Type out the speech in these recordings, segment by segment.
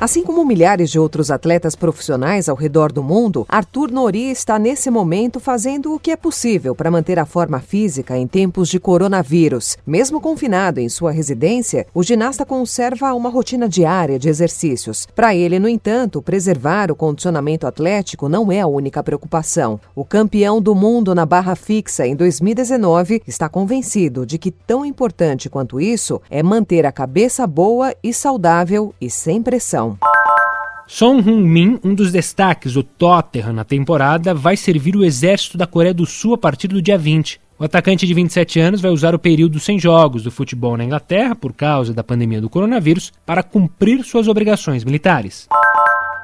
Assim como milhares de outros atletas profissionais ao redor do mundo, Arthur Nori está nesse momento fazendo o que é possível para manter a forma física em tempos de coronavírus. Mesmo confinado em sua residência, o ginasta conserva uma rotina diária de exercícios. Para ele, no entanto, preservar o condicionamento atlético não é a única preocupação. O campeão do mundo na barra fixa em 2019 está convencido de que tão importante quanto isso é manter a cabeça boa e saudável e sem pressão. Son Heung-min, um dos destaques do Tottenham na temporada, vai servir o exército da Coreia do Sul a partir do dia 20. O atacante de 27 anos vai usar o período sem jogos do futebol na Inglaterra por causa da pandemia do coronavírus para cumprir suas obrigações militares.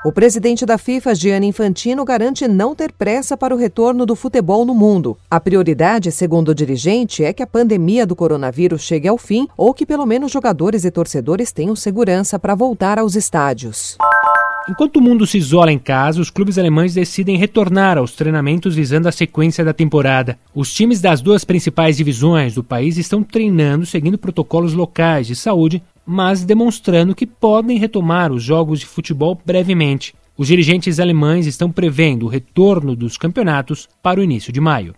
O presidente da FIFA, Gianni Infantino, garante não ter pressa para o retorno do futebol no mundo. A prioridade, segundo o dirigente, é que a pandemia do coronavírus chegue ao fim ou que pelo menos jogadores e torcedores tenham segurança para voltar aos estádios. Enquanto o mundo se isola em casa, os clubes alemães decidem retornar aos treinamentos visando a sequência da temporada. Os times das duas principais divisões do país estão treinando seguindo protocolos locais de saúde mas demonstrando que podem retomar os jogos de futebol brevemente. Os dirigentes alemães estão prevendo o retorno dos campeonatos para o início de maio.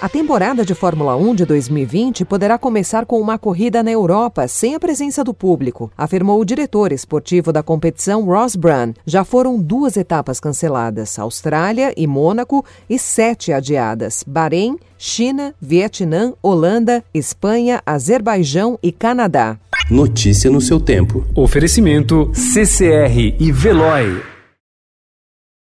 A temporada de Fórmula 1 de 2020 poderá começar com uma corrida na Europa sem a presença do público, afirmou o diretor esportivo da competição Ross Brun. Já foram duas etapas canceladas: Austrália e Mônaco, e sete adiadas: Bahrein, China, Vietnã, Holanda, Espanha, Azerbaijão e Canadá. Notícia no seu tempo. Oferecimento CCR e Veloy.